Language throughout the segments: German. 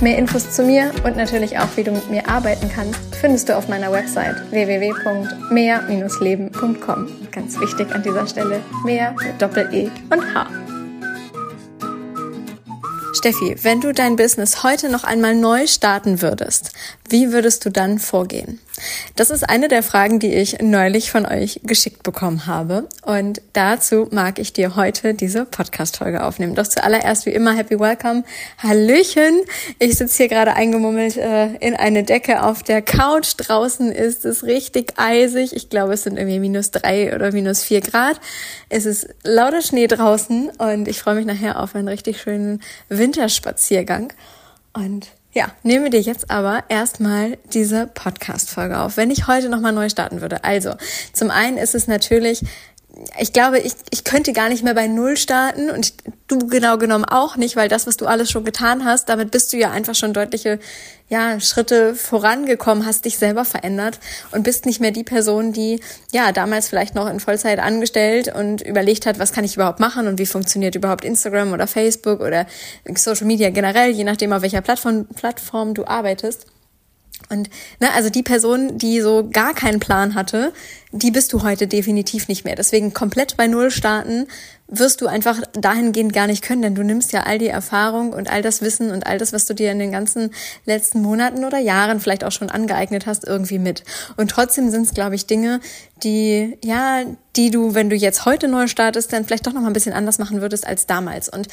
Mehr Infos zu mir und natürlich auch, wie du mit mir arbeiten kannst, findest du auf meiner Website www.mehr-leben.com. Ganz wichtig an dieser Stelle, mehr mit Doppel-E und H. Steffi, wenn du dein Business heute noch einmal neu starten würdest, wie würdest du dann vorgehen? Das ist eine der Fragen, die ich neulich von euch geschickt bekommen habe. Und dazu mag ich dir heute diese Podcast-Folge aufnehmen. Doch zuallererst wie immer Happy Welcome. Hallöchen. Ich sitze hier gerade eingemummelt äh, in eine Decke auf der Couch. Draußen ist es richtig eisig. Ich glaube, es sind irgendwie minus drei oder minus vier Grad. Es ist lauter Schnee draußen und ich freue mich nachher auf einen richtig schönen Winterspaziergang. Und ja, nehme dir jetzt aber erstmal diese Podcast-Folge auf, wenn ich heute nochmal neu starten würde. Also, zum einen ist es natürlich ich glaube, ich, ich könnte gar nicht mehr bei Null starten und ich, du genau genommen auch nicht, weil das, was du alles schon getan hast, damit bist du ja einfach schon deutliche ja, Schritte vorangekommen, hast dich selber verändert und bist nicht mehr die Person, die ja damals vielleicht noch in Vollzeit angestellt und überlegt hat, was kann ich überhaupt machen und wie funktioniert überhaupt Instagram oder Facebook oder Social Media generell, je nachdem, auf welcher Plattform, Plattform du arbeitest. Und ne, also die Person, die so gar keinen Plan hatte, die bist du heute definitiv nicht mehr. Deswegen komplett bei Null starten wirst du einfach dahingehend gar nicht können, denn du nimmst ja all die Erfahrung und all das Wissen und all das, was du dir in den ganzen letzten Monaten oder Jahren vielleicht auch schon angeeignet hast, irgendwie mit. Und trotzdem sind es, glaube ich, Dinge, die, ja, die du, wenn du jetzt heute neu startest, dann vielleicht doch noch mal ein bisschen anders machen würdest als damals. Und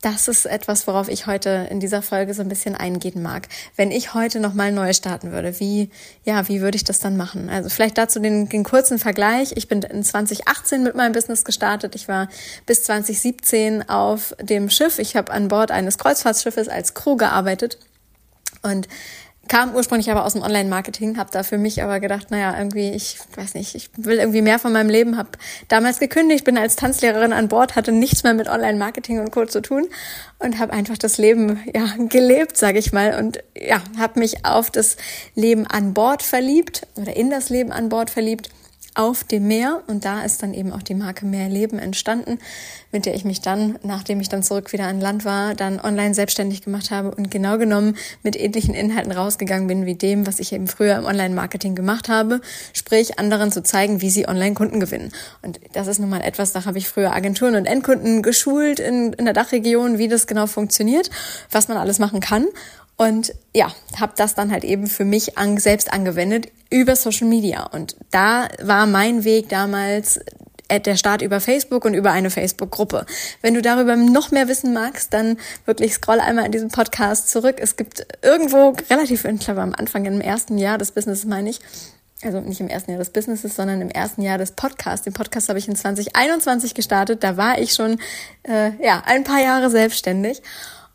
das ist etwas, worauf ich heute in dieser Folge so ein bisschen eingehen mag. Wenn ich heute nochmal neu starten würde, wie, ja, wie würde ich das dann machen? Also vielleicht dazu den, den kurzen Vergleich. Ich bin in 2018 mit meinem Business gestartet. Ich war bis 2017 auf dem Schiff. Ich habe an Bord eines Kreuzfahrtschiffes als Crew gearbeitet. Und kam ursprünglich aber aus dem Online-Marketing, habe da für mich aber gedacht, naja, irgendwie, ich weiß nicht, ich will irgendwie mehr von meinem Leben, habe damals gekündigt, bin als Tanzlehrerin an Bord, hatte nichts mehr mit Online-Marketing und Co. zu tun und habe einfach das Leben ja gelebt, sage ich mal, und ja, habe mich auf das Leben an Bord verliebt oder in das Leben an Bord verliebt auf dem Meer. Und da ist dann eben auch die Marke Mehr Leben entstanden, mit der ich mich dann, nachdem ich dann zurück wieder an Land war, dann online selbstständig gemacht habe und genau genommen mit ähnlichen Inhalten rausgegangen bin wie dem, was ich eben früher im Online-Marketing gemacht habe. Sprich, anderen zu zeigen, wie sie Online-Kunden gewinnen. Und das ist nun mal etwas, da habe ich früher Agenturen und Endkunden geschult in, in der Dachregion, wie das genau funktioniert, was man alles machen kann. Und ja, habe das dann halt eben für mich an, selbst angewendet über Social Media. Und da war mein Weg damals äh, der Start über Facebook und über eine Facebook-Gruppe. Wenn du darüber noch mehr wissen magst, dann wirklich scroll einmal in diesem Podcast zurück. Es gibt irgendwo relativ, ich glaube am Anfang im ersten Jahr des Businesses meine ich, also nicht im ersten Jahr des Businesses, sondern im ersten Jahr des Podcasts. Den Podcast habe ich in 2021 gestartet. Da war ich schon äh, ja ein paar Jahre selbstständig.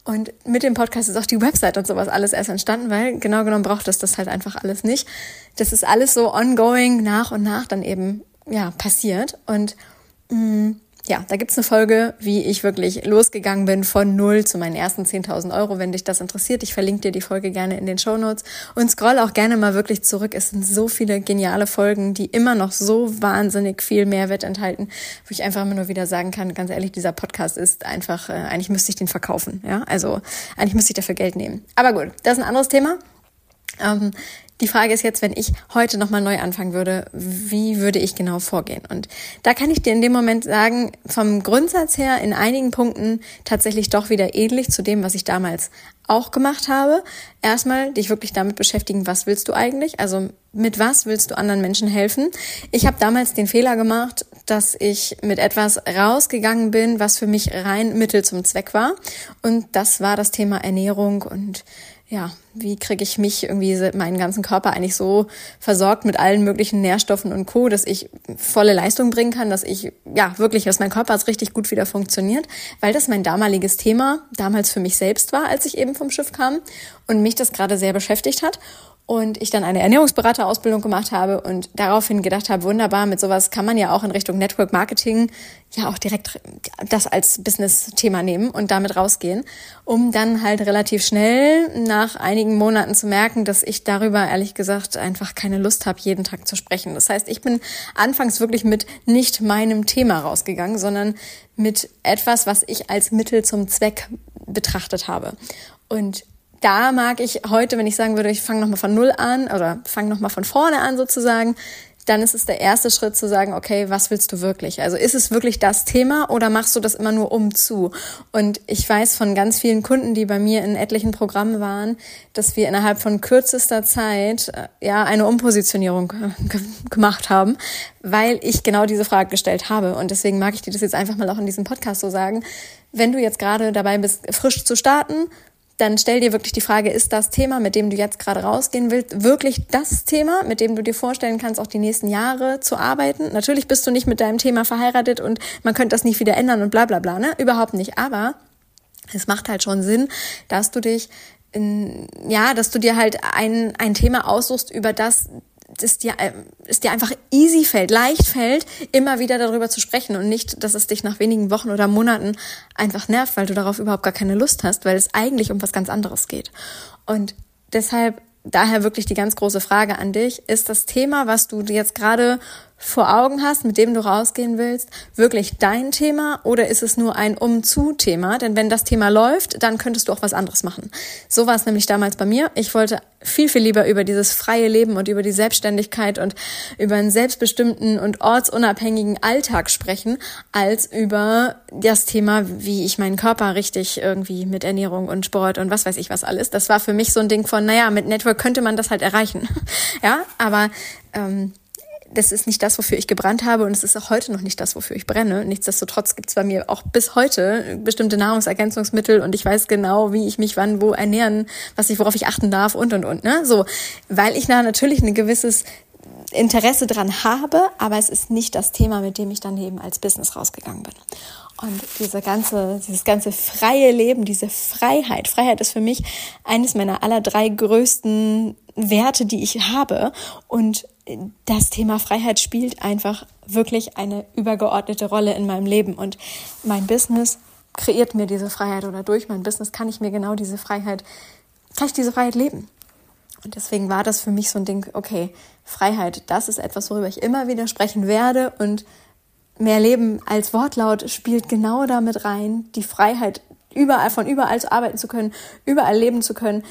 Und mit dem Podcast ist auch die Website und sowas alles erst entstanden, weil genau genommen braucht es das halt einfach alles nicht. Das ist alles so ongoing nach und nach dann eben ja passiert. Und mh, mm, ja, da gibt's eine Folge, wie ich wirklich losgegangen bin von null zu meinen ersten 10.000 Euro. Wenn dich das interessiert, ich verlinke dir die Folge gerne in den Show Notes und scroll auch gerne mal wirklich zurück. Es sind so viele geniale Folgen, die immer noch so wahnsinnig viel Mehrwert enthalten, wo ich einfach immer nur wieder sagen kann, ganz ehrlich, dieser Podcast ist einfach, äh, eigentlich müsste ich den verkaufen. Ja, also eigentlich müsste ich dafür Geld nehmen. Aber gut, das ist ein anderes Thema. Ähm, die Frage ist jetzt, wenn ich heute nochmal neu anfangen würde, wie würde ich genau vorgehen? Und da kann ich dir in dem Moment sagen, vom Grundsatz her in einigen Punkten tatsächlich doch wieder ähnlich zu dem, was ich damals auch gemacht habe. Erstmal dich wirklich damit beschäftigen, was willst du eigentlich? Also mit was willst du anderen Menschen helfen? Ich habe damals den Fehler gemacht, dass ich mit etwas rausgegangen bin, was für mich rein Mittel zum Zweck war. Und das war das Thema Ernährung und ja, wie kriege ich mich irgendwie meinen ganzen Körper eigentlich so versorgt mit allen möglichen Nährstoffen und Co, dass ich volle Leistung bringen kann, dass ich ja wirklich, dass mein Körper jetzt richtig gut wieder funktioniert, weil das mein damaliges Thema damals für mich selbst war, als ich eben vom Schiff kam und mich das gerade sehr beschäftigt hat. Und ich dann eine Ernährungsberaterausbildung gemacht habe und daraufhin gedacht habe, wunderbar, mit sowas kann man ja auch in Richtung Network Marketing ja auch direkt das als Business-Thema nehmen und damit rausgehen, um dann halt relativ schnell nach einigen Monaten zu merken, dass ich darüber ehrlich gesagt einfach keine Lust habe, jeden Tag zu sprechen. Das heißt, ich bin anfangs wirklich mit nicht meinem Thema rausgegangen, sondern mit etwas, was ich als Mittel zum Zweck betrachtet habe. Und da mag ich heute, wenn ich sagen würde, ich fange nochmal von Null an oder fange nochmal von vorne an sozusagen, dann ist es der erste Schritt zu sagen, okay, was willst du wirklich? Also ist es wirklich das Thema oder machst du das immer nur um zu? Und ich weiß von ganz vielen Kunden, die bei mir in etlichen Programmen waren, dass wir innerhalb von kürzester Zeit äh, ja eine Umpositionierung äh, gemacht haben, weil ich genau diese Frage gestellt habe. Und deswegen mag ich dir das jetzt einfach mal auch in diesem Podcast so sagen. Wenn du jetzt gerade dabei bist, frisch zu starten, dann stell dir wirklich die Frage, ist das Thema, mit dem du jetzt gerade rausgehen willst, wirklich das Thema, mit dem du dir vorstellen kannst, auch die nächsten Jahre zu arbeiten? Natürlich bist du nicht mit deinem Thema verheiratet und man könnte das nicht wieder ändern und bla bla bla, ne? Überhaupt nicht. Aber es macht halt schon Sinn, dass du dich in, ja, dass du dir halt ein, ein Thema aussuchst, über das es dir, äh, es dir einfach easy fällt, leicht fällt, immer wieder darüber zu sprechen und nicht, dass es dich nach wenigen Wochen oder Monaten einfach nervt, weil du darauf überhaupt gar keine Lust hast, weil es eigentlich um was ganz anderes geht. Und deshalb daher wirklich die ganz große Frage an dich. Ist das Thema, was du jetzt gerade vor Augen hast, mit dem du rausgehen willst, wirklich dein Thema oder ist es nur ein Umzu-Thema? Denn wenn das Thema läuft, dann könntest du auch was anderes machen. So war es nämlich damals bei mir. Ich wollte viel, viel lieber über dieses freie Leben und über die Selbstständigkeit und über einen selbstbestimmten und ortsunabhängigen Alltag sprechen, als über das Thema, wie ich meinen Körper richtig irgendwie mit Ernährung und Sport und was weiß ich was alles. Das war für mich so ein Ding von, naja, mit Network könnte man das halt erreichen. ja, aber ähm, das ist nicht das, wofür ich gebrannt habe und es ist auch heute noch nicht das, wofür ich brenne. Nichtsdestotrotz gibt es bei mir auch bis heute bestimmte Nahrungsergänzungsmittel und ich weiß genau, wie ich mich wann wo ernähren, was ich, worauf ich achten darf und und und. Ne? So, weil ich da natürlich ein gewisses Interesse dran habe, aber es ist nicht das Thema, mit dem ich dann eben als Business rausgegangen bin. Und diese ganze, dieses ganze freie Leben, diese Freiheit. Freiheit ist für mich eines meiner aller drei größten Werte, die ich habe. Und das Thema Freiheit spielt einfach wirklich eine übergeordnete Rolle in meinem Leben. Und mein Business kreiert mir diese Freiheit oder durch mein Business kann ich mir genau diese Freiheit, kann ich diese Freiheit leben. Und deswegen war das für mich so ein Ding, okay, Freiheit, das ist etwas, worüber ich immer wieder sprechen werde und mehr Leben als Wortlaut spielt genau damit rein, die Freiheit überall von überall zu arbeiten zu können, überall leben zu können,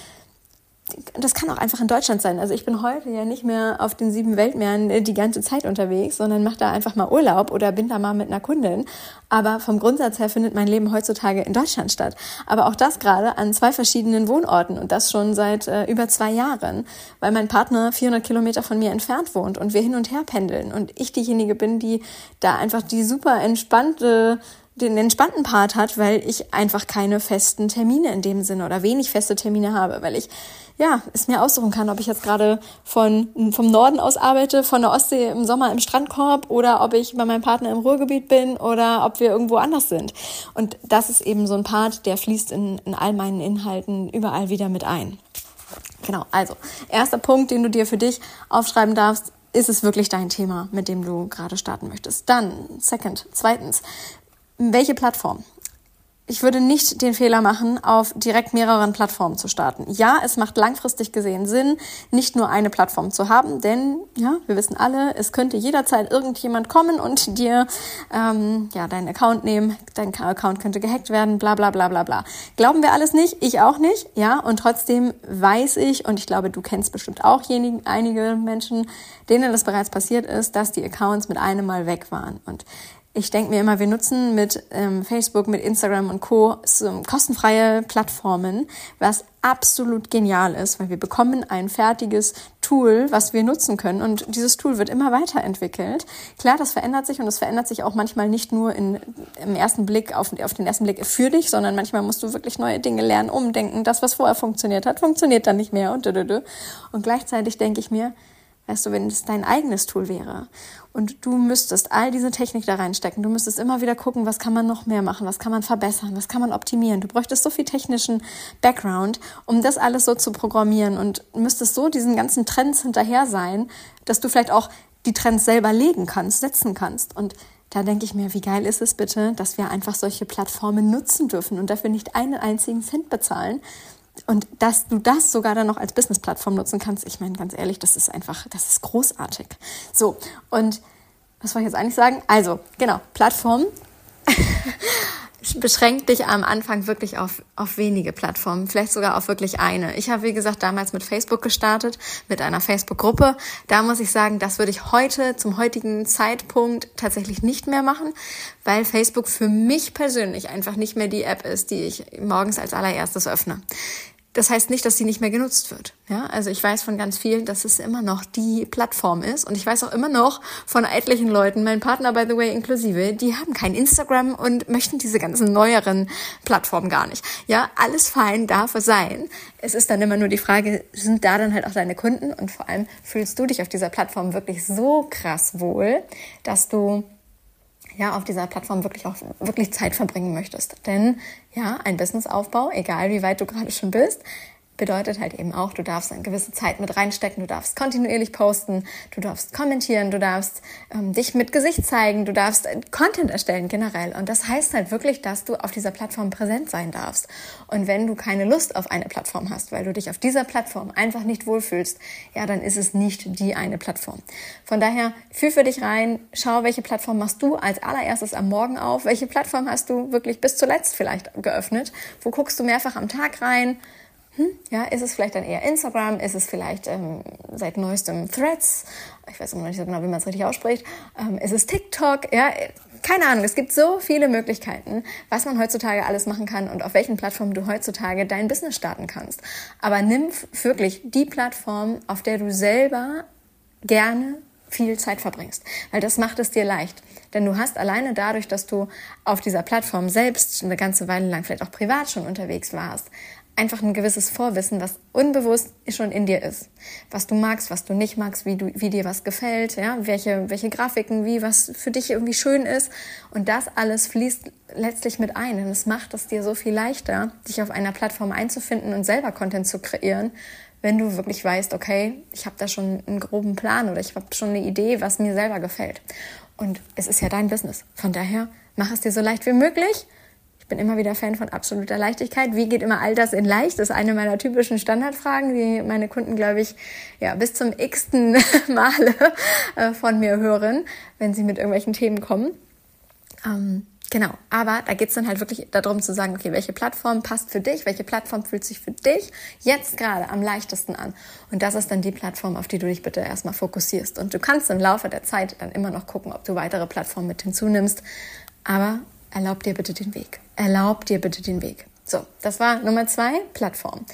das kann auch einfach in Deutschland sein. Also ich bin heute ja nicht mehr auf den sieben Weltmeeren äh, die ganze Zeit unterwegs, sondern mache da einfach mal Urlaub oder bin da mal mit einer Kundin. Aber vom Grundsatz her findet mein Leben heutzutage in Deutschland statt. Aber auch das gerade an zwei verschiedenen Wohnorten und das schon seit äh, über zwei Jahren, weil mein Partner 400 Kilometer von mir entfernt wohnt und wir hin und her pendeln und ich diejenige bin, die da einfach die super entspannte den entspannten Part hat, weil ich einfach keine festen Termine in dem Sinne oder wenig feste Termine habe, weil ich ja, es mir aussuchen kann, ob ich jetzt gerade von, vom Norden aus arbeite, von der Ostsee im Sommer im Strandkorb oder ob ich bei meinem Partner im Ruhrgebiet bin oder ob wir irgendwo anders sind. Und das ist eben so ein Part, der fließt in, in all meinen Inhalten überall wieder mit ein. Genau, also erster Punkt, den du dir für dich aufschreiben darfst, ist es wirklich dein Thema, mit dem du gerade starten möchtest. Dann, second, zweitens, welche Plattform? Ich würde nicht den Fehler machen, auf direkt mehreren Plattformen zu starten. Ja, es macht langfristig gesehen Sinn, nicht nur eine Plattform zu haben, denn ja, wir wissen alle, es könnte jederzeit irgendjemand kommen und dir ähm, ja deinen Account nehmen, dein Account könnte gehackt werden, bla bla bla bla bla. Glauben wir alles nicht, ich auch nicht, ja, und trotzdem weiß ich und ich glaube, du kennst bestimmt auch einige Menschen, denen das bereits passiert ist, dass die Accounts mit einem Mal weg waren und ich denke mir immer, wir nutzen mit ähm, Facebook, mit Instagram und Co. So kostenfreie Plattformen, was absolut genial ist, weil wir bekommen ein fertiges Tool, was wir nutzen können und dieses Tool wird immer weiterentwickelt. Klar, das verändert sich und das verändert sich auch manchmal nicht nur in, im ersten Blick, auf, auf den ersten Blick für dich, sondern manchmal musst du wirklich neue Dinge lernen, umdenken. Das, was vorher funktioniert hat, funktioniert dann nicht mehr und, und gleichzeitig denke ich mir, Weißt du, wenn es dein eigenes Tool wäre und du müsstest all diese Technik da reinstecken, du müsstest immer wieder gucken, was kann man noch mehr machen, was kann man verbessern, was kann man optimieren. Du bräuchtest so viel technischen Background, um das alles so zu programmieren und müsstest so diesen ganzen Trends hinterher sein, dass du vielleicht auch die Trends selber legen kannst, setzen kannst. Und da denke ich mir, wie geil ist es bitte, dass wir einfach solche Plattformen nutzen dürfen und dafür nicht einen einzigen Cent bezahlen, und dass du das sogar dann noch als Business-Plattform nutzen kannst, ich meine, ganz ehrlich, das ist einfach, das ist großartig. So, und was wollte ich jetzt eigentlich sagen? Also, genau, Plattform beschränkt dich am Anfang wirklich auf, auf wenige Plattformen, vielleicht sogar auf wirklich eine. Ich habe, wie gesagt, damals mit Facebook gestartet, mit einer Facebook-Gruppe. Da muss ich sagen, das würde ich heute, zum heutigen Zeitpunkt tatsächlich nicht mehr machen, weil Facebook für mich persönlich einfach nicht mehr die App ist, die ich morgens als allererstes öffne. Das heißt nicht, dass sie nicht mehr genutzt wird. Ja, also ich weiß von ganz vielen, dass es immer noch die Plattform ist. Und ich weiß auch immer noch von etlichen Leuten, mein Partner, by the way, inklusive, die haben kein Instagram und möchten diese ganzen neueren Plattformen gar nicht. Ja, alles fein darf es sein. Es ist dann immer nur die Frage, sind da dann halt auch deine Kunden? Und vor allem fühlst du dich auf dieser Plattform wirklich so krass wohl, dass du ja, auf dieser Plattform wirklich auch wirklich Zeit verbringen möchtest. Denn ja, ein Businessaufbau, egal wie weit du gerade schon bist, bedeutet halt eben auch, du darfst eine gewisse Zeit mit reinstecken, du darfst kontinuierlich posten, du darfst kommentieren, du darfst ähm, dich mit Gesicht zeigen, du darfst äh, Content erstellen generell. Und das heißt halt wirklich, dass du auf dieser Plattform präsent sein darfst. Und wenn du keine Lust auf eine Plattform hast, weil du dich auf dieser Plattform einfach nicht wohlfühlst, ja, dann ist es nicht die eine Plattform. Von daher, fühl für dich rein, schau, welche Plattform machst du als allererstes am Morgen auf, welche Plattform hast du wirklich bis zuletzt vielleicht geöffnet, wo guckst du mehrfach am Tag rein, hm, ja, ist es vielleicht dann eher Instagram? Ist es vielleicht ähm, seit neuestem Threads? Ich weiß immer noch nicht so genau, wie man es richtig ausspricht. Ähm, ist es TikTok? Ja, keine Ahnung. Es gibt so viele Möglichkeiten, was man heutzutage alles machen kann und auf welchen Plattformen du heutzutage dein Business starten kannst. Aber nimm wirklich die Plattform, auf der du selber gerne viel Zeit verbringst, weil das macht es dir leicht. Denn du hast alleine dadurch, dass du auf dieser Plattform selbst eine ganze Weile lang vielleicht auch privat schon unterwegs warst, einfach ein gewisses Vorwissen, was unbewusst schon in dir ist. Was du magst, was du nicht magst, wie, du, wie dir was gefällt, ja, welche, welche Grafiken, wie was für dich irgendwie schön ist. Und das alles fließt letztlich mit ein. Und es macht es dir so viel leichter, dich auf einer Plattform einzufinden und selber Content zu kreieren, wenn du wirklich weißt, okay, ich habe da schon einen groben Plan oder ich habe schon eine Idee, was mir selber gefällt. Und es ist ja dein Business. Von daher, mach es dir so leicht wie möglich bin immer wieder Fan von absoluter Leichtigkeit. Wie geht immer all das in leicht? Das ist eine meiner typischen Standardfragen, die meine Kunden, glaube ich, ja, bis zum x-ten Male äh, von mir hören, wenn sie mit irgendwelchen Themen kommen. Ähm, genau, aber da geht es dann halt wirklich darum zu sagen, okay, welche Plattform passt für dich, welche Plattform fühlt sich für dich jetzt gerade am leichtesten an. Und das ist dann die Plattform, auf die du dich bitte erstmal fokussierst. Und du kannst im Laufe der Zeit dann immer noch gucken, ob du weitere Plattformen mit hinzunimmst. Aber erlaub dir bitte den Weg. Erlaub dir bitte den Weg. So, das war Nummer zwei, Plattform.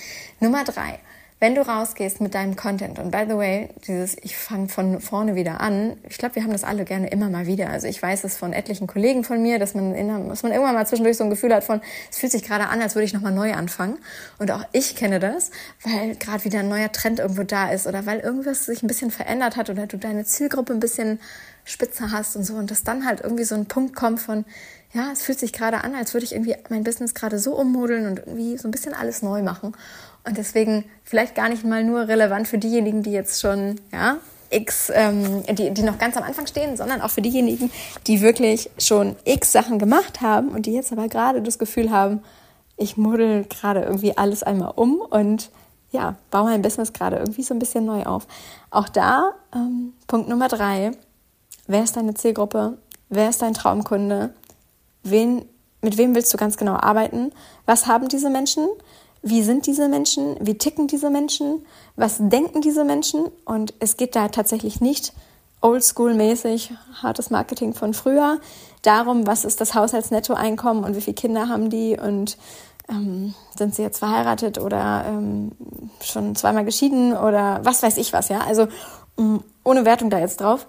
Nummer drei, wenn du rausgehst mit deinem Content, und by the way, dieses, ich fange von vorne wieder an, ich glaube, wir haben das alle gerne immer mal wieder. Also ich weiß es von etlichen Kollegen von mir, dass man, in, dass man irgendwann mal zwischendurch so ein Gefühl hat von, es fühlt sich gerade an, als würde ich nochmal neu anfangen. Und auch ich kenne das, weil gerade wieder ein neuer Trend irgendwo da ist oder weil irgendwas sich ein bisschen verändert hat oder du deine Zielgruppe ein bisschen spitzer hast und so. Und dass dann halt irgendwie so ein Punkt kommt von, ja, es fühlt sich gerade an, als würde ich irgendwie mein Business gerade so ummodeln und irgendwie so ein bisschen alles neu machen. Und deswegen vielleicht gar nicht mal nur relevant für diejenigen, die jetzt schon, ja, x, ähm, die, die noch ganz am Anfang stehen, sondern auch für diejenigen, die wirklich schon x Sachen gemacht haben und die jetzt aber gerade das Gefühl haben, ich model gerade irgendwie alles einmal um und ja, baue mein Business gerade irgendwie so ein bisschen neu auf. Auch da, ähm, Punkt Nummer drei, wer ist deine Zielgruppe? Wer ist dein Traumkunde? Wen, mit wem willst du ganz genau arbeiten? Was haben diese Menschen? Wie sind diese Menschen? Wie ticken diese Menschen? Was denken diese Menschen? Und es geht da tatsächlich nicht oldschool-mäßig, hartes Marketing von früher, darum, was ist das Haushaltsnettoeinkommen und wie viele Kinder haben die und ähm, sind sie jetzt verheiratet oder ähm, schon zweimal geschieden oder was weiß ich was, ja. Also um, ohne Wertung da jetzt drauf.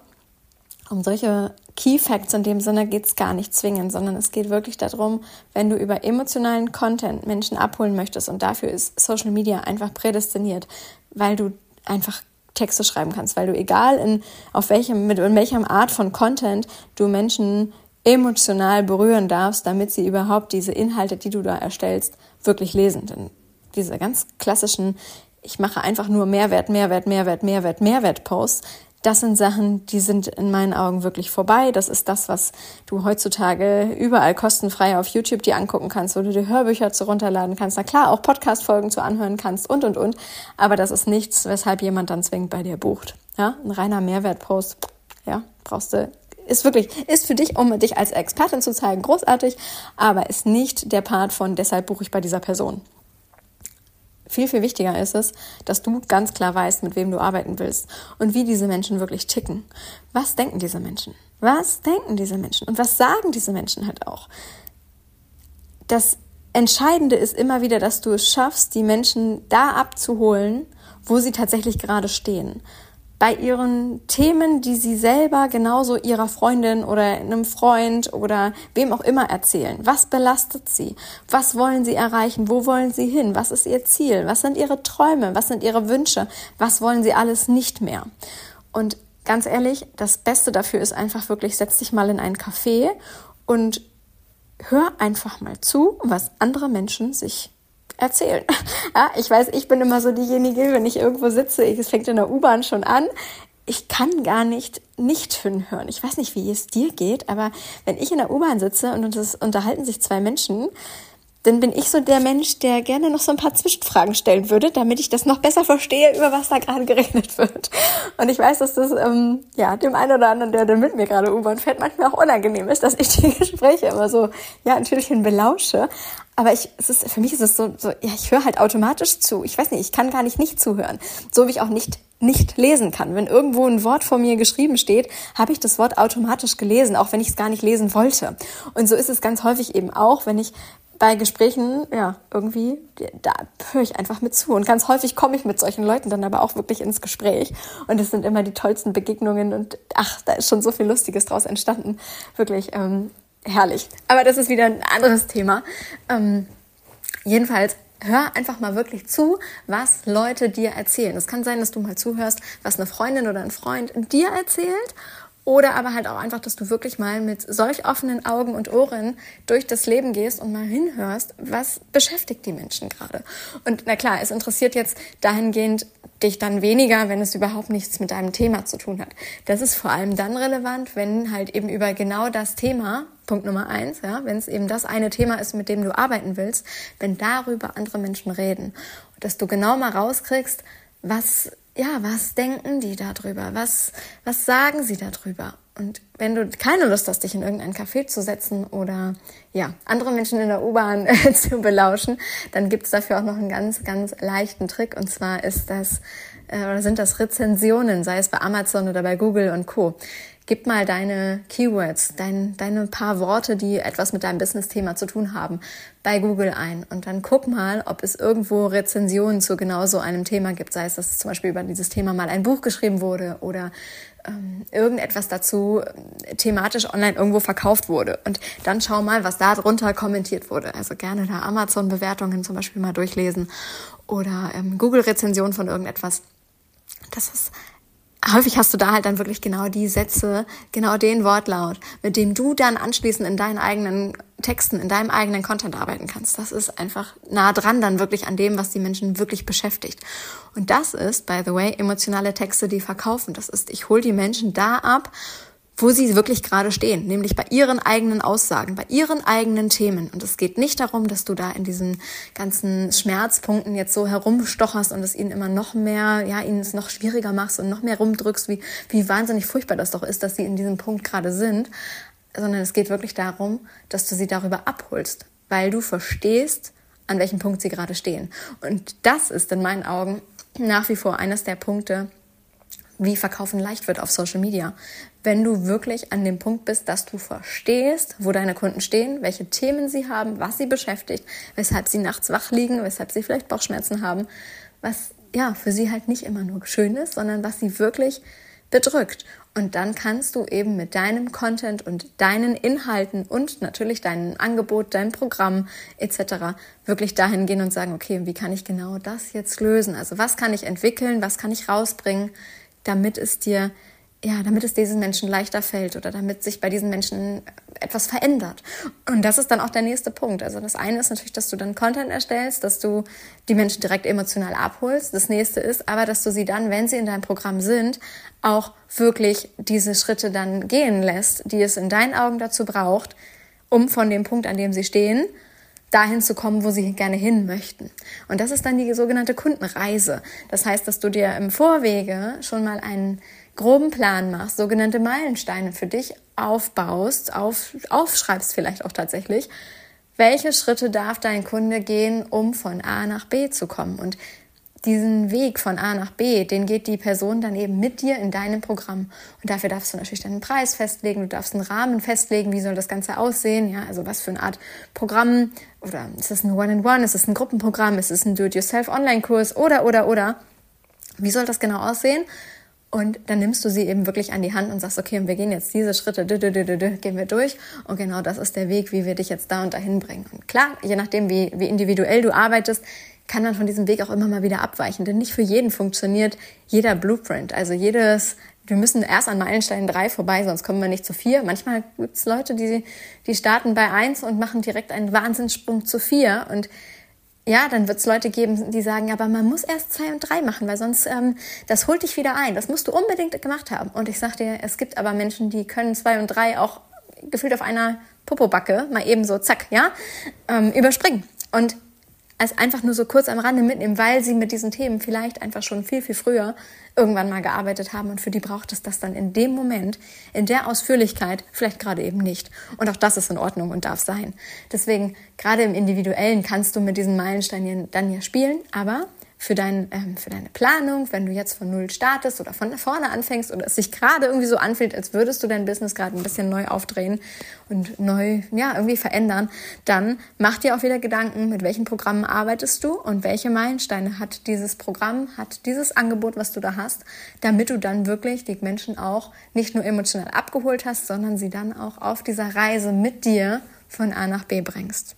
Um solche Key Facts in dem Sinne geht es gar nicht zwingend, sondern es geht wirklich darum, wenn du über emotionalen Content Menschen abholen möchtest und dafür ist Social Media einfach prädestiniert, weil du einfach Texte schreiben kannst, weil du egal in auf welchem mit in welchem Art von Content du Menschen emotional berühren darfst, damit sie überhaupt diese Inhalte, die du da erstellst, wirklich lesen. Denn diese ganz klassischen, ich mache einfach nur Mehrwert, Mehrwert, Mehrwert, Mehrwert, Mehrwert Posts, das sind Sachen, die sind in meinen Augen wirklich vorbei. Das ist das, was du heutzutage überall kostenfrei auf YouTube dir angucken kannst, wo du dir Hörbücher zu runterladen kannst. Na klar, auch Podcast-Folgen zu anhören kannst und, und, und. Aber das ist nichts, weshalb jemand dann zwingend bei dir bucht. Ja, ein reiner Mehrwertpost, ja, brauchst du ist wirklich, ist für dich, um dich als Expertin zu zeigen, großartig, aber ist nicht der Part von, deshalb buche ich bei dieser Person. Viel, viel wichtiger ist es, dass du ganz klar weißt, mit wem du arbeiten willst und wie diese Menschen wirklich ticken. Was denken diese Menschen? Was denken diese Menschen? Und was sagen diese Menschen halt auch? Das Entscheidende ist immer wieder, dass du es schaffst, die Menschen da abzuholen, wo sie tatsächlich gerade stehen bei ihren Themen, die sie selber genauso ihrer Freundin oder einem Freund oder wem auch immer erzählen. Was belastet sie? Was wollen sie erreichen? Wo wollen sie hin? Was ist ihr Ziel? Was sind ihre Träume? Was sind ihre Wünsche? Was wollen sie alles nicht mehr? Und ganz ehrlich, das Beste dafür ist einfach wirklich, setz dich mal in ein Café und hör einfach mal zu, was andere Menschen sich erzählen. Ja, ich weiß, ich bin immer so diejenige, wenn ich irgendwo sitze, es fängt in der U-Bahn schon an. Ich kann gar nicht nicht hinhören. Ich weiß nicht, wie es dir geht, aber wenn ich in der U-Bahn sitze und es unterhalten sich zwei Menschen, dann bin ich so der Mensch, der gerne noch so ein paar Zwischenfragen stellen würde, damit ich das noch besser verstehe, über was da gerade geredet wird. Und ich weiß, dass das ähm, ja dem einen oder anderen, der dann mit mir gerade U-Bahn fährt, manchmal auch unangenehm ist, dass ich die Gespräche immer so ja natürlich belausche. Aber ich, es ist, für mich ist es so, so ja, ich höre halt automatisch zu. Ich weiß nicht, ich kann gar nicht nicht zuhören. So wie ich auch nicht nicht lesen kann. Wenn irgendwo ein Wort vor mir geschrieben steht, habe ich das Wort automatisch gelesen, auch wenn ich es gar nicht lesen wollte. Und so ist es ganz häufig eben auch, wenn ich bei Gesprächen, ja, irgendwie, da höre ich einfach mit zu. Und ganz häufig komme ich mit solchen Leuten dann aber auch wirklich ins Gespräch. Und es sind immer die tollsten Begegnungen und ach, da ist schon so viel Lustiges draus entstanden. Wirklich ähm, herrlich. Aber das ist wieder ein anderes Thema. Ähm, jedenfalls hör einfach mal wirklich zu, was Leute dir erzählen. Es kann sein, dass du mal zuhörst, was eine Freundin oder ein Freund dir erzählt oder aber halt auch einfach, dass du wirklich mal mit solch offenen Augen und Ohren durch das Leben gehst und mal hinhörst, was beschäftigt die Menschen gerade. Und na klar, es interessiert jetzt dahingehend dich dann weniger, wenn es überhaupt nichts mit deinem Thema zu tun hat. Das ist vor allem dann relevant, wenn halt eben über genau das Thema, Punkt Nummer eins, ja, wenn es eben das eine Thema ist, mit dem du arbeiten willst, wenn darüber andere Menschen reden. Und dass du genau mal rauskriegst, was ja, was denken die darüber? Was, was sagen sie darüber? Und wenn du keine Lust hast, dich in irgendein Café zu setzen oder ja, andere Menschen in der U-Bahn zu belauschen, dann gibt's dafür auch noch einen ganz, ganz leichten Trick. Und zwar ist das, äh, oder sind das Rezensionen, sei es bei Amazon oder bei Google und Co. Gib mal deine Keywords, dein, deine paar Worte, die etwas mit deinem Business-Thema zu tun haben, bei Google ein und dann guck mal, ob es irgendwo Rezensionen zu genau so einem Thema gibt. Sei es, dass zum Beispiel über dieses Thema mal ein Buch geschrieben wurde oder ähm, irgendetwas dazu äh, thematisch online irgendwo verkauft wurde. Und dann schau mal, was da drunter kommentiert wurde. Also gerne da Amazon-Bewertungen zum Beispiel mal durchlesen oder ähm, Google-Rezensionen von irgendetwas. Das ist häufig hast du da halt dann wirklich genau die Sätze, genau den Wortlaut, mit dem du dann anschließend in deinen eigenen Texten, in deinem eigenen Content arbeiten kannst. Das ist einfach nah dran dann wirklich an dem, was die Menschen wirklich beschäftigt. Und das ist, by the way, emotionale Texte, die verkaufen. Das ist, ich hole die Menschen da ab, wo sie wirklich gerade stehen, nämlich bei ihren eigenen Aussagen, bei ihren eigenen Themen. Und es geht nicht darum, dass du da in diesen ganzen Schmerzpunkten jetzt so herumstocherst und es ihnen immer noch mehr, ja, ihnen es noch schwieriger machst und noch mehr rumdrückst, wie, wie wahnsinnig furchtbar das doch ist, dass sie in diesem Punkt gerade sind, sondern es geht wirklich darum, dass du sie darüber abholst, weil du verstehst, an welchem Punkt sie gerade stehen. Und das ist in meinen Augen nach wie vor eines der Punkte, wie Verkaufen leicht wird auf Social Media. Wenn du wirklich an dem Punkt bist, dass du verstehst, wo deine Kunden stehen, welche Themen sie haben, was sie beschäftigt, weshalb sie nachts wach liegen, weshalb sie vielleicht Bauchschmerzen haben, was ja für sie halt nicht immer nur schön ist, sondern was sie wirklich bedrückt. Und dann kannst du eben mit deinem Content und deinen Inhalten und natürlich deinem Angebot, deinem Programm etc. wirklich dahin gehen und sagen, okay, wie kann ich genau das jetzt lösen? Also was kann ich entwickeln, was kann ich rausbringen, damit es dir ja, damit es diesen Menschen leichter fällt oder damit sich bei diesen Menschen etwas verändert. Und das ist dann auch der nächste Punkt. Also das eine ist natürlich, dass du dann Content erstellst, dass du die Menschen direkt emotional abholst. Das nächste ist aber, dass du sie dann, wenn sie in deinem Programm sind, auch wirklich diese Schritte dann gehen lässt, die es in deinen Augen dazu braucht, um von dem Punkt, an dem sie stehen, dahin zu kommen, wo sie gerne hin möchten. Und das ist dann die sogenannte Kundenreise. Das heißt, dass du dir im Vorwege schon mal einen groben Plan machst, sogenannte Meilensteine für dich aufbaust, auf, aufschreibst vielleicht auch tatsächlich, welche Schritte darf dein Kunde gehen, um von A nach B zu kommen. Und diesen Weg von A nach B, den geht die Person dann eben mit dir in deinem Programm. Und dafür darfst du natürlich deinen Preis festlegen, du darfst einen Rahmen festlegen, wie soll das Ganze aussehen, ja, also was für eine Art Programm oder ist es ein One-in-One, ist es ein Gruppenprogramm, ist es ein Do-it-yourself-Online-Kurs oder, oder, oder. Wie soll das genau aussehen? Und dann nimmst du sie eben wirklich an die Hand und sagst, okay, wir gehen jetzt diese Schritte, gehen wir durch. Und genau das ist der Weg, wie wir dich jetzt da und dahin bringen. Und klar, je nachdem, wie, wie individuell du arbeitest, kann man von diesem Weg auch immer mal wieder abweichen. Denn nicht für jeden funktioniert jeder Blueprint. Also jedes, wir müssen erst an Meilenstein drei vorbei, sonst kommen wir nicht zu vier. Manchmal gibt es Leute, die, die starten bei eins und machen direkt einen Wahnsinnssprung zu vier. Und ja, dann wird es Leute geben, die sagen, aber man muss erst zwei und drei machen, weil sonst ähm, das holt dich wieder ein. Das musst du unbedingt gemacht haben. Und ich sag dir, es gibt aber Menschen, die können zwei und drei auch gefühlt auf einer Popobacke mal eben so zack, ja, ähm, überspringen. Und als einfach nur so kurz am Rande mitnehmen, weil sie mit diesen Themen vielleicht einfach schon viel, viel früher irgendwann mal gearbeitet haben und für die braucht es das dann in dem Moment, in der Ausführlichkeit, vielleicht gerade eben nicht. Und auch das ist in Ordnung und darf sein. Deswegen, gerade im Individuellen kannst du mit diesen Meilensteinen dann ja spielen, aber für, dein, ähm, für deine Planung, wenn du jetzt von Null startest oder von vorne anfängst oder es sich gerade irgendwie so anfühlt, als würdest du dein Business gerade ein bisschen neu aufdrehen und neu, ja, irgendwie verändern, dann mach dir auch wieder Gedanken, mit welchen Programmen arbeitest du und welche Meilensteine hat dieses Programm, hat dieses Angebot, was du da hast, damit du dann wirklich die Menschen auch nicht nur emotional abgeholt hast, sondern sie dann auch auf dieser Reise mit dir von A nach B bringst.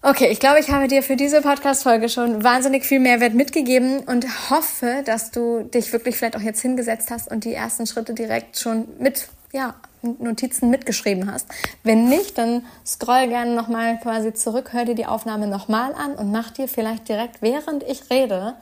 Okay, ich glaube, ich habe dir für diese Podcast-Folge schon wahnsinnig viel Mehrwert mitgegeben und hoffe, dass du dich wirklich vielleicht auch jetzt hingesetzt hast und die ersten Schritte direkt schon mit, ja, Notizen mitgeschrieben hast. Wenn nicht, dann scroll gerne nochmal quasi zurück, hör dir die Aufnahme nochmal an und mach dir vielleicht direkt, während ich rede,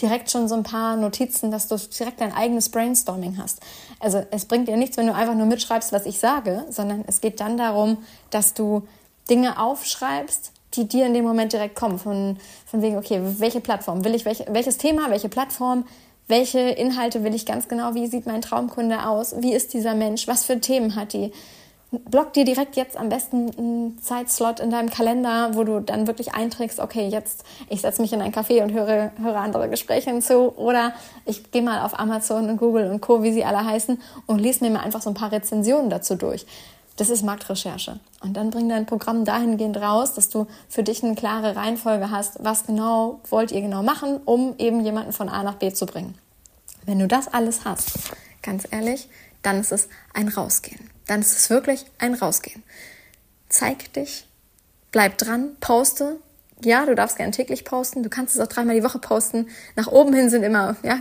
direkt schon so ein paar Notizen, dass du direkt dein eigenes Brainstorming hast. Also es bringt dir nichts, wenn du einfach nur mitschreibst, was ich sage, sondern es geht dann darum, dass du Dinge aufschreibst, die dir in dem Moment direkt kommen. Von, von wegen, okay, welche Plattform will ich, welche, welches Thema, welche Plattform, welche Inhalte will ich ganz genau, wie sieht mein Traumkunde aus, wie ist dieser Mensch, was für Themen hat die. Block dir direkt jetzt am besten einen Zeitslot in deinem Kalender, wo du dann wirklich einträgst, okay, jetzt ich setze mich in ein Café und höre, höre andere Gespräche hinzu oder ich gehe mal auf Amazon und Google und Co., wie sie alle heißen und lese mir mal einfach so ein paar Rezensionen dazu durch. Das ist Marktrecherche. Und dann bring dein Programm dahingehend raus, dass du für dich eine klare Reihenfolge hast, was genau wollt ihr genau machen, um eben jemanden von A nach B zu bringen. Wenn du das alles hast, ganz ehrlich, dann ist es ein Rausgehen. Dann ist es wirklich ein Rausgehen. Zeig dich, bleib dran, poste, ja, du darfst gerne täglich posten, du kannst es auch dreimal die Woche posten. Nach oben hin sind immer, ja,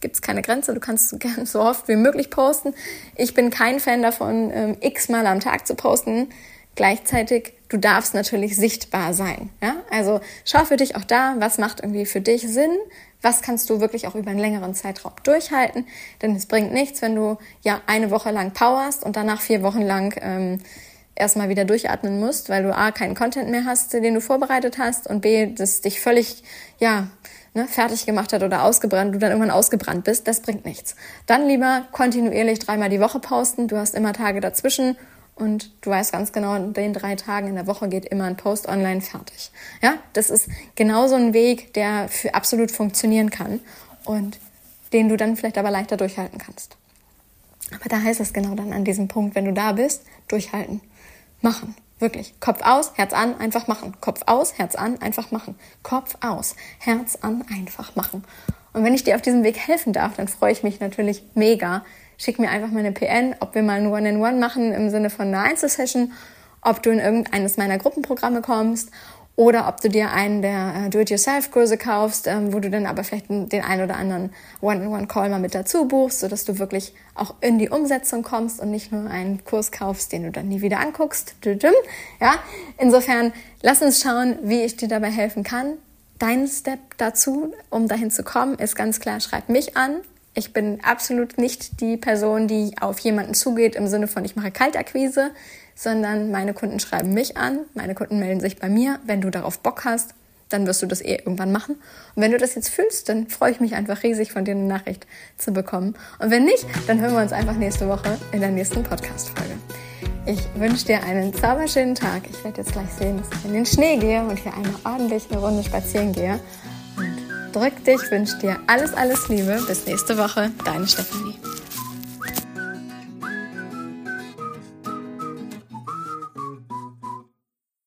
gibt es keine Grenze, du kannst gerne so oft wie möglich posten. Ich bin kein Fan davon, ähm, x-mal am Tag zu posten. Gleichzeitig, du darfst natürlich sichtbar sein. Ja? Also schau für dich auch da, was macht irgendwie für dich Sinn, was kannst du wirklich auch über einen längeren Zeitraum durchhalten. Denn es bringt nichts, wenn du ja eine Woche lang powerst und danach vier Wochen lang ähm, erstmal wieder durchatmen musst, weil du A, keinen Content mehr hast, den du vorbereitet hast und B, das dich völlig, ja, ne, fertig gemacht hat oder ausgebrannt, du dann irgendwann ausgebrannt bist, das bringt nichts. Dann lieber kontinuierlich dreimal die Woche posten, du hast immer Tage dazwischen und du weißt ganz genau, in den drei Tagen in der Woche geht immer ein Post online fertig. Ja, das ist genauso ein Weg, der für absolut funktionieren kann und den du dann vielleicht aber leichter durchhalten kannst. Aber da heißt es genau dann an diesem Punkt, wenn du da bist, durchhalten machen. Wirklich. Kopf aus, Herz an, einfach machen. Kopf aus, Herz an, einfach machen. Kopf aus, Herz an, einfach machen. Und wenn ich dir auf diesem Weg helfen darf, dann freue ich mich natürlich mega. Schick mir einfach mal eine PN, ob wir mal ein One-in-One -One machen im Sinne von einer Einzelsession, ob du in irgendeines meiner Gruppenprogramme kommst oder ob du dir einen der äh, Do-it-yourself-Kurse kaufst, ähm, wo du dann aber vielleicht den einen oder anderen One-on-One-Call mal mit dazu buchst, sodass du wirklich auch in die Umsetzung kommst und nicht nur einen Kurs kaufst, den du dann nie wieder anguckst. Ja, insofern lass uns schauen, wie ich dir dabei helfen kann. Dein Step dazu, um dahin zu kommen, ist ganz klar, schreib mich an. Ich bin absolut nicht die Person, die auf jemanden zugeht im Sinne von ich mache Kaltakquise sondern meine Kunden schreiben mich an, meine Kunden melden sich bei mir. Wenn du darauf Bock hast, dann wirst du das eh irgendwann machen. Und wenn du das jetzt fühlst, dann freue ich mich einfach riesig, von dir eine Nachricht zu bekommen. Und wenn nicht, dann hören wir uns einfach nächste Woche in der nächsten Podcast-Folge. Ich wünsche dir einen zauberschönen Tag. Ich werde jetzt gleich sehen, dass ich in den Schnee gehe und hier eine ordentliche Runde spazieren gehe. Und drück dich, wünsche dir alles, alles Liebe. Bis nächste Woche. Deine Stefanie.